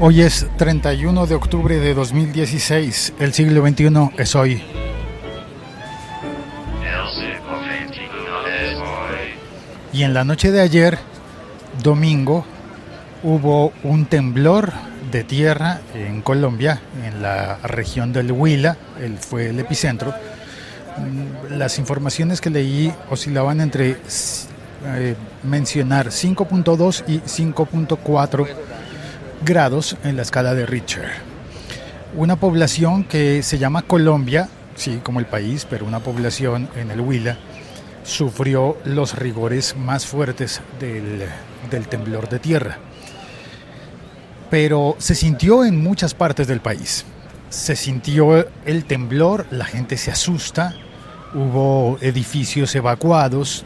Hoy es 31 de octubre de 2016. El siglo XXI es hoy. Y en la noche de ayer, domingo, hubo un temblor de tierra en Colombia, en la región del Huila, él fue el epicentro. Mm, Las informaciones que leí oscilaban entre eh, mencionar 5.2 y 5.4 grados en la escala de Richter. Una población que se llama Colombia, sí, como el país, pero una población en el Huila, sufrió los rigores más fuertes del, del temblor de tierra. Pero se sintió en muchas partes del país. Se sintió el temblor, la gente se asusta, hubo edificios evacuados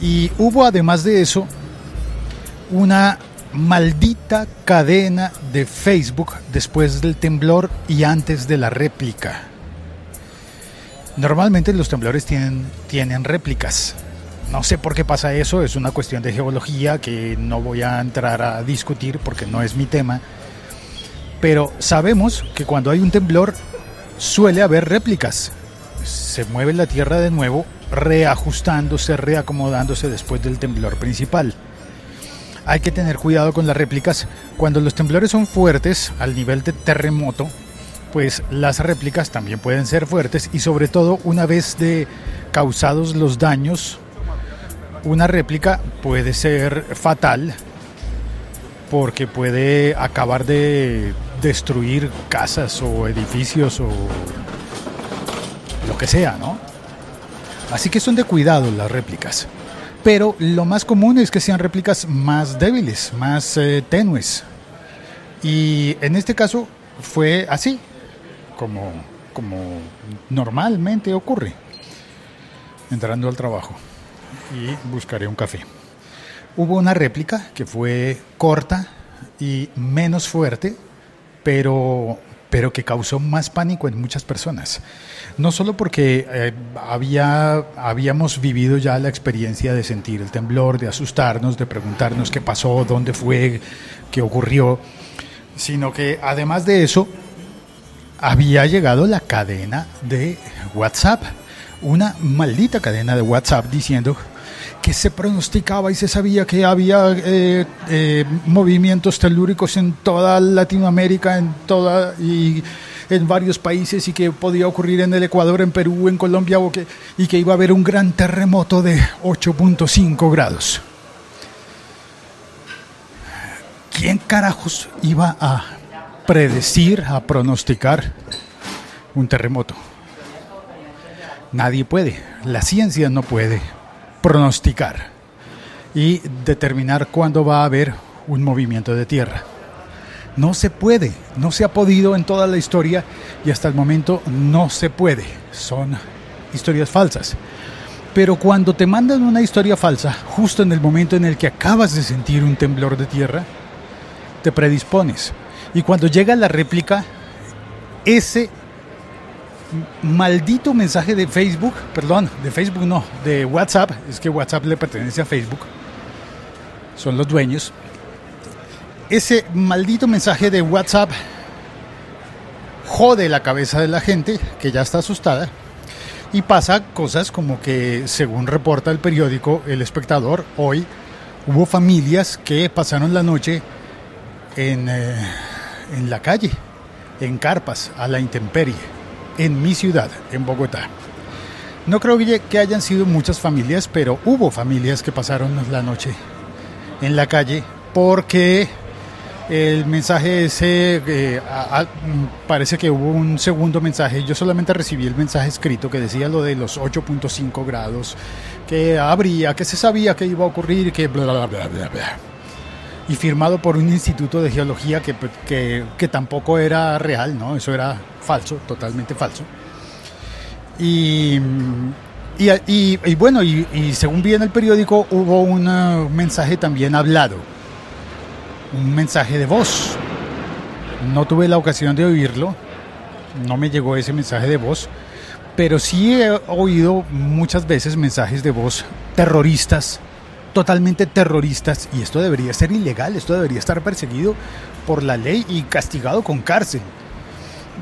y hubo además de eso una maldita cadena de Facebook después del temblor y antes de la réplica. Normalmente los temblores tienen, tienen réplicas. No sé por qué pasa eso, es una cuestión de geología que no voy a entrar a discutir porque no es mi tema. Pero sabemos que cuando hay un temblor suele haber réplicas. Se mueve la Tierra de nuevo, reajustándose, reacomodándose después del temblor principal. Hay que tener cuidado con las réplicas. Cuando los temblores son fuertes, al nivel de terremoto, pues las réplicas también pueden ser fuertes y sobre todo una vez de causados los daños, una réplica puede ser fatal porque puede acabar de destruir casas o edificios o lo que sea, ¿no? Así que son de cuidado las réplicas. Pero lo más común es que sean réplicas más débiles, más eh, tenues. Y en este caso fue así, como, como normalmente ocurre, entrando al trabajo y buscaré un café. Hubo una réplica que fue corta y menos fuerte, pero, pero que causó más pánico en muchas personas. No solo porque eh, había, habíamos vivido ya la experiencia de sentir el temblor, de asustarnos, de preguntarnos qué pasó, dónde fue, qué ocurrió, sino que además de eso, había llegado la cadena de WhatsApp, una maldita cadena de WhatsApp diciendo que se pronosticaba y se sabía que había eh, eh, movimientos telúricos en toda Latinoamérica, en toda y en varios países y que podía ocurrir en el Ecuador, en Perú, en Colombia o que, y que iba a haber un gran terremoto de 8.5 grados. ¿Quién carajos iba a predecir, a pronosticar un terremoto? Nadie puede, la ciencia no puede pronosticar y determinar cuándo va a haber un movimiento de tierra. No se puede, no se ha podido en toda la historia y hasta el momento no se puede. Son historias falsas. Pero cuando te mandan una historia falsa, justo en el momento en el que acabas de sentir un temblor de tierra, te predispones. Y cuando llega la réplica, ese maldito mensaje de Facebook, perdón, de Facebook no, de WhatsApp, es que WhatsApp le pertenece a Facebook, son los dueños, ese maldito mensaje de WhatsApp jode la cabeza de la gente que ya está asustada y pasa cosas como que, según reporta el periódico El Espectador, hoy hubo familias que pasaron la noche en, eh, en la calle, en carpas, a la intemperie, en mi ciudad, en Bogotá. No creo que hayan sido muchas familias, pero hubo familias que pasaron la noche en la calle porque el mensaje ese, eh, a, parece que hubo un segundo mensaje, yo solamente recibí el mensaje escrito que decía lo de los 8.5 grados, que habría, que se sabía que iba a ocurrir, que bla, bla, bla, bla, bla. Y firmado por un instituto de geología que, que, que tampoco era real, ¿no? Eso era falso, totalmente falso. Y, y, y, y bueno, y, según vi en el periódico, hubo un uh, mensaje también hablado, un mensaje de voz. No tuve la ocasión de oírlo, no me llegó ese mensaje de voz, pero sí he oído muchas veces mensajes de voz terroristas totalmente terroristas y esto debería ser ilegal, esto debería estar perseguido por la ley y castigado con cárcel.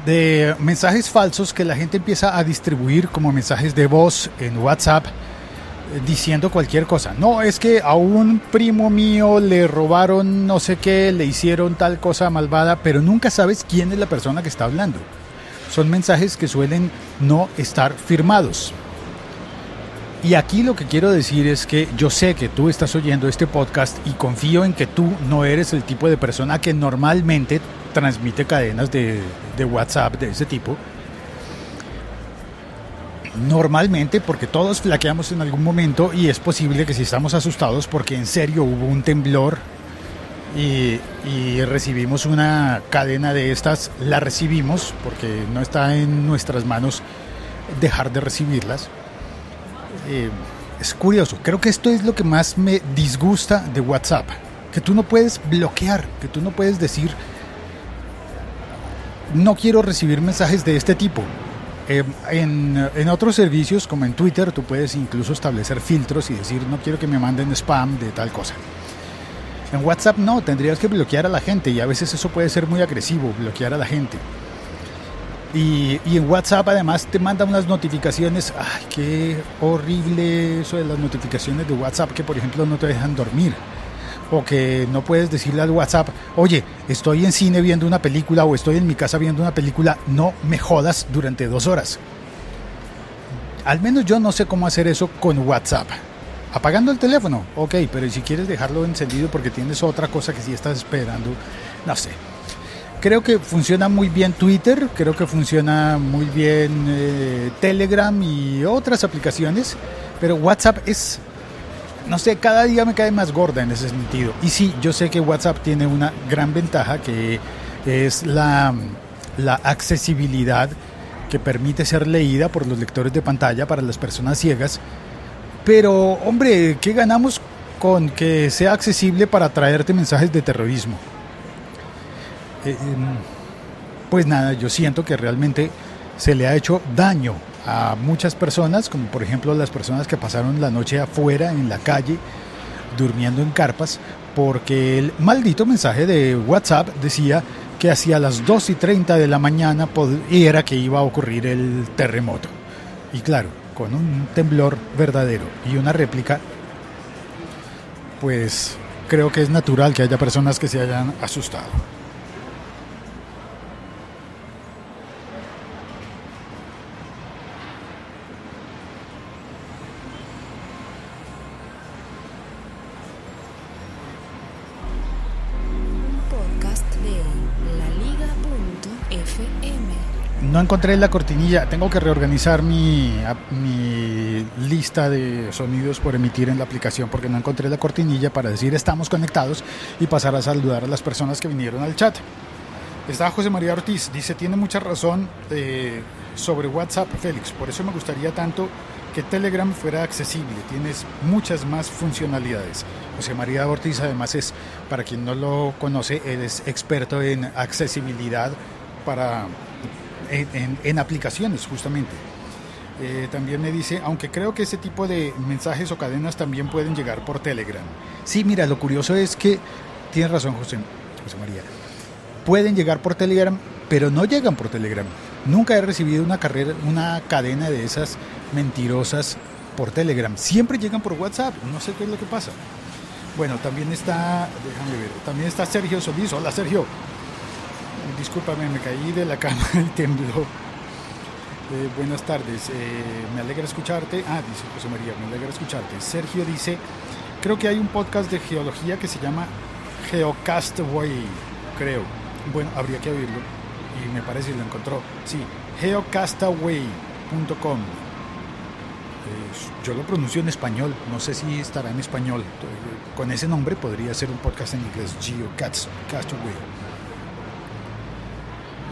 De mensajes falsos que la gente empieza a distribuir como mensajes de voz en WhatsApp eh, diciendo cualquier cosa. No, es que a un primo mío le robaron no sé qué, le hicieron tal cosa malvada, pero nunca sabes quién es la persona que está hablando. Son mensajes que suelen no estar firmados. Y aquí lo que quiero decir es que yo sé que tú estás oyendo este podcast y confío en que tú no eres el tipo de persona que normalmente transmite cadenas de, WhatsApp de ese tipo. Normalmente porque todos flaqueamos en algún momento y es posible que si estamos asustados porque en serio hubo un temblor y, recibimos una cadena de estas, la recibimos porque no está en nuestras manos dejar de recibirlas eh, es curioso. Creo que esto es lo que más me disgusta de WhatsApp. Que tú no puedes bloquear, que tú no puedes decir, no quiero recibir mensajes de este tipo. Eh, en, en, otros servicios, como en Twitter, tú puedes incluso establecer filtros y decir, no quiero que me manden spam de tal cosa. En WhatsApp no, tendrías que bloquear a la gente y a veces eso puede ser muy agresivo, bloquear a la gente. Y, en WhatsApp además te mandan unas notificaciones. Ay, qué horrible eso de las notificaciones de WhatsApp que por ejemplo no te dejan dormir. O que no puedes decirle al WhatsApp, oye, estoy en cine viendo una película o estoy en mi casa viendo una película, no me jodas durante dos horas. Al menos yo no sé cómo hacer eso con WhatsApp. Apagando el teléfono, ok, pero si quieres dejarlo encendido porque tienes otra cosa que sí estás esperando, no sé. Creo que funciona muy bien Twitter, creo que funciona muy bien eh, Telegram y otras aplicaciones, pero WhatsApp es, no sé, cada día me cae más gorda en ese sentido. Y sí, yo sé que WhatsApp tiene una gran ventaja que es la, la accesibilidad que permite ser leída por los lectores de pantalla para las personas ciegas. Pero, hombre, ¿qué ganamos con que sea accesible para traerte mensajes de terrorismo? Eh, pues nada, yo siento que realmente se le ha hecho daño a muchas personas, como por ejemplo las personas que pasaron la noche afuera en la calle, durmiendo en carpas, porque el maldito mensaje de WhatsApp decía que hacia las 2 y 30 de la mañana era que iba a ocurrir el terremoto. Y claro, con un temblor verdadero y una réplica, pues creo que es natural que haya personas que se hayan asustado. No encontré la cortinilla. Tengo que reorganizar mi, mi lista de sonidos por emitir en la aplicación porque no encontré la cortinilla para decir estamos conectados y pasar a saludar a las personas que vinieron al chat. Está José María Ortiz, dice, tiene mucha razón eh, sobre WhatsApp, Félix. Por eso me gustaría tanto que Telegram fuera accesible. Tienes muchas más funcionalidades. José María Ortiz además es, para quien no lo conoce, es experto en accesibilidad para en, aplicaciones justamente. Eh, también me dice, aunque creo que ese tipo de mensajes o cadenas también pueden llegar por Telegram. Sí, mira, lo curioso es que, tienes razón José, José María, pueden llegar por Telegram, pero no llegan por Telegram. Nunca he recibido una, carrera, una cadena de esas mentirosas por Telegram. Siempre llegan por WhatsApp. No sé qué es lo que pasa. Bueno, también está, déjame ver, también está Sergio Solís. Hola Sergio discúlpame, me caí de la cama y tembló. Eh, buenas tardes, eh, me alegra escucharte. Ah, dice José María, me alegra escucharte. Sergio dice, creo que hay un podcast de geología que se llama Geocastaway, creo. Bueno, habría que oírlo. Y me parece que lo encontró. Sí, geocastaway.com. yo lo pronuncio en español, no sé si estará en español. Con ese nombre podría ser un podcast en inglés, Geocastaway.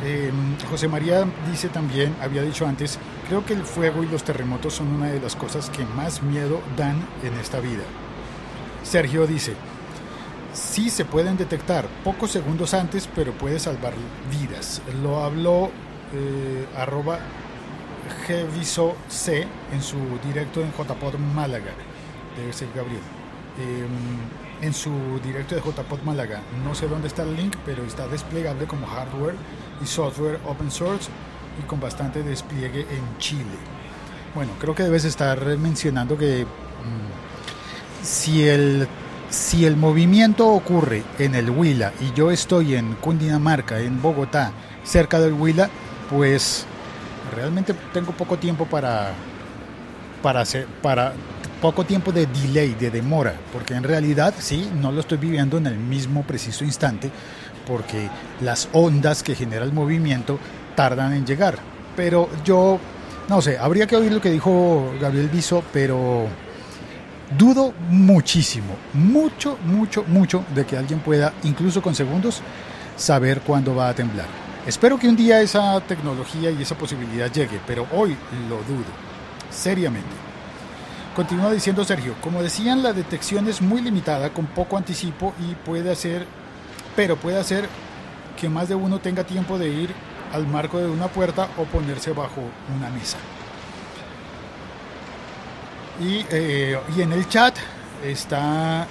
Eh, José María dice también, había dicho antes, creo que el fuego y los terremotos son una de las cosas que más miedo dan en esta vida. Sergio dice, sí se pueden detectar pocos segundos antes, pero puede salvar vidas. Lo habló eh, arroba C en su directo en JPod Málaga. Debe ser Gabriel. em, en su directo de JPod Málaga. No sé dónde está el link, pero está desplegable como hardware y software open source y con bastante despliegue en Chile. Bueno, creo que debes estar mencionando que mm, si el si el movimiento ocurre en el Huila y yo estoy en Cundinamarca, en Bogotá, cerca del Huila, pues realmente tengo poco tiempo para para hacer para poco tiempo de delay, de demora, porque en realidad sí, no lo estoy viviendo en el mismo preciso instante, porque las ondas que genera el movimiento tardan en llegar. Pero yo, no sé, habría que oír lo que dijo Gabriel Viso, pero dudo muchísimo, mucho, mucho, mucho de que alguien pueda, incluso con segundos, saber cuándo va a temblar. Espero que un día esa tecnología y esa posibilidad llegue, pero hoy lo dudo, seriamente. Continúa diciendo Sergio, como decían, la detección es muy limitada, con poco anticipo y puede hacer, pero puede hacer que más de uno tenga tiempo de ir al marco de una puerta o ponerse bajo una mesa. Y, eh, y en el chat está,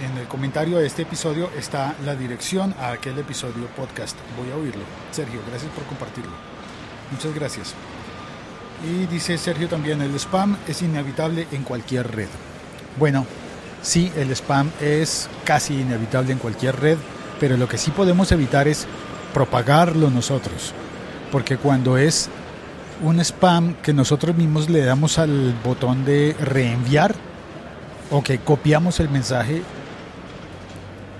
en el comentario de este episodio está la dirección a aquel episodio podcast. Voy a oírlo. Sergio, gracias por compartirlo. Muchas gracias. Y dice Sergio también, el spam es inevitable en cualquier red. Bueno, sí, el spam es casi inevitable en cualquier red, pero lo que sí podemos evitar es propagarlo nosotros. Porque cuando es un spam que nosotros mismos le damos al botón de reenviar o que copiamos el mensaje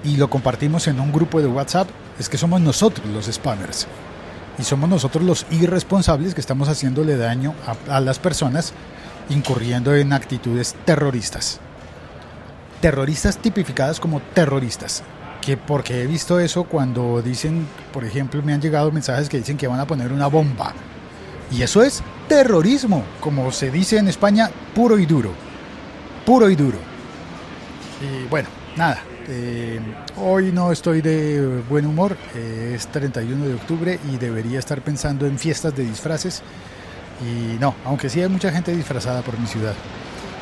y lo compartimos en un grupo de WhatsApp, es que somos nosotros los spammers. Y somos nosotros los irresponsables que estamos haciéndole daño a, las personas incurriendo en actitudes terroristas. Terroristas tipificadas como terroristas. Que porque he visto eso cuando dicen, por ejemplo, me han llegado mensajes que dicen que van a poner una bomba y eso es terrorismo, como se dice en España, puro y duro. Puro y duro. Y bueno, nada. Eh, hoy no estoy de buen humor. Eh, es 31 de octubre y debería estar pensando en fiestas de disfraces. Y no, aunque sí hay mucha gente disfrazada por mi ciudad.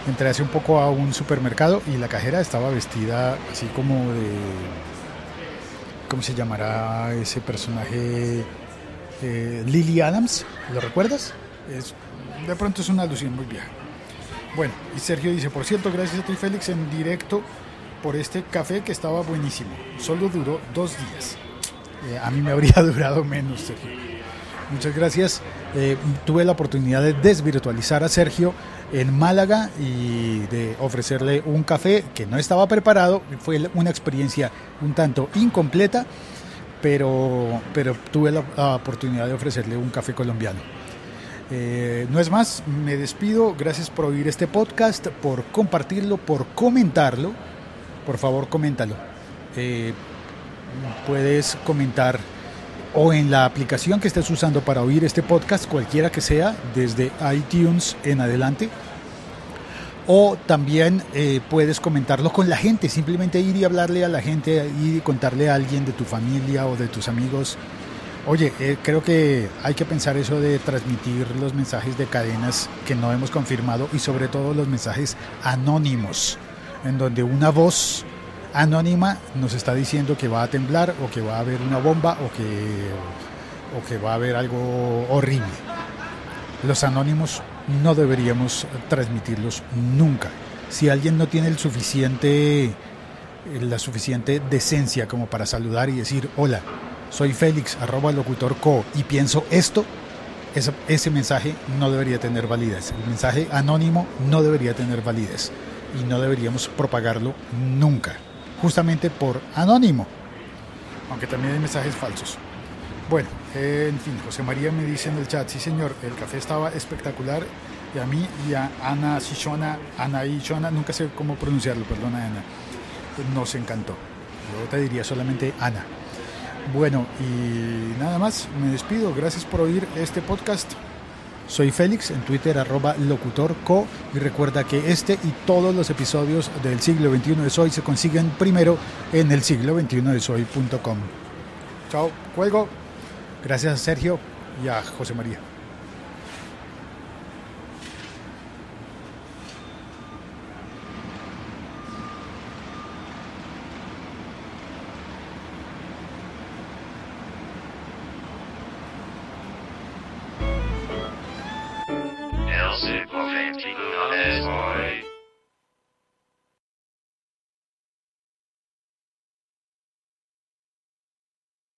Entré hace un poco a un supermercado y la cajera estaba vestida así como de... ¿Cómo se llamará ese personaje? eh, Lily Adams, ¿lo recuerdas? De pronto es una alusión muy vieja. Bueno, y Sergio dice, por cierto, gracias a ti Félix en directo por este café que estaba buenísimo. Solo duró dos días. Eh, a mí me habría durado menos, Sergio. Muchas gracias. Eh, tuve la oportunidad de desvirtualizar a Sergio en Málaga y de ofrecerle un café que no estaba preparado. Fue una experiencia un tanto incompleta pero, pero tuve la, oportunidad de ofrecerle un café colombiano. Eh, no es más, me despido. Gracias por oír este podcast, por compartirlo, por comentarlo. Por favor, coméntalo. Eh, puedes comentar o en la aplicación que estés usando para oír este podcast, cualquiera que sea, desde iTunes en adelante o también eh, puedes comentarlo con la gente, simplemente ir y hablarle a la gente, y contarle a alguien de tu familia o de tus amigos. Oye, eh, creo que hay que pensar eso de transmitir los mensajes de cadenas que no hemos confirmado y sobre todo los mensajes anónimos, en donde una voz anónima nos está diciendo que va a temblar o que va a haber una bomba o que, o que va a haber algo horrible. Los anónimos no deberíamos transmitirlos nunca. Si alguien no tiene la suficiente decencia como para saludar y decir, hola, soy Félix, arroba locutor co, y pienso esto, ese, ese mensaje no debería tener validez. El mensaje anónimo no debería tener validez y no deberíamos propagarlo nunca, justamente por anónimo, aunque también hay mensajes falsos. Bueno, en fin, José María me dice en el chat, sí señor, el café estaba espectacular y a mí y a Ana Shishona, Ana Shishona, nunca sé cómo pronunciarlo, perdona Ana, nos encantó. Yo te diría solamente Ana. Bueno, y nada más, me despido, gracias por oír este podcast. Soy Félix, en Twitter arroba locutorco y recuerda que este y todos los episodios del siglo XXI de Soy se consiguen primero en el siglo XXI de. Chao, juego. Gracias a Sergio y a José María.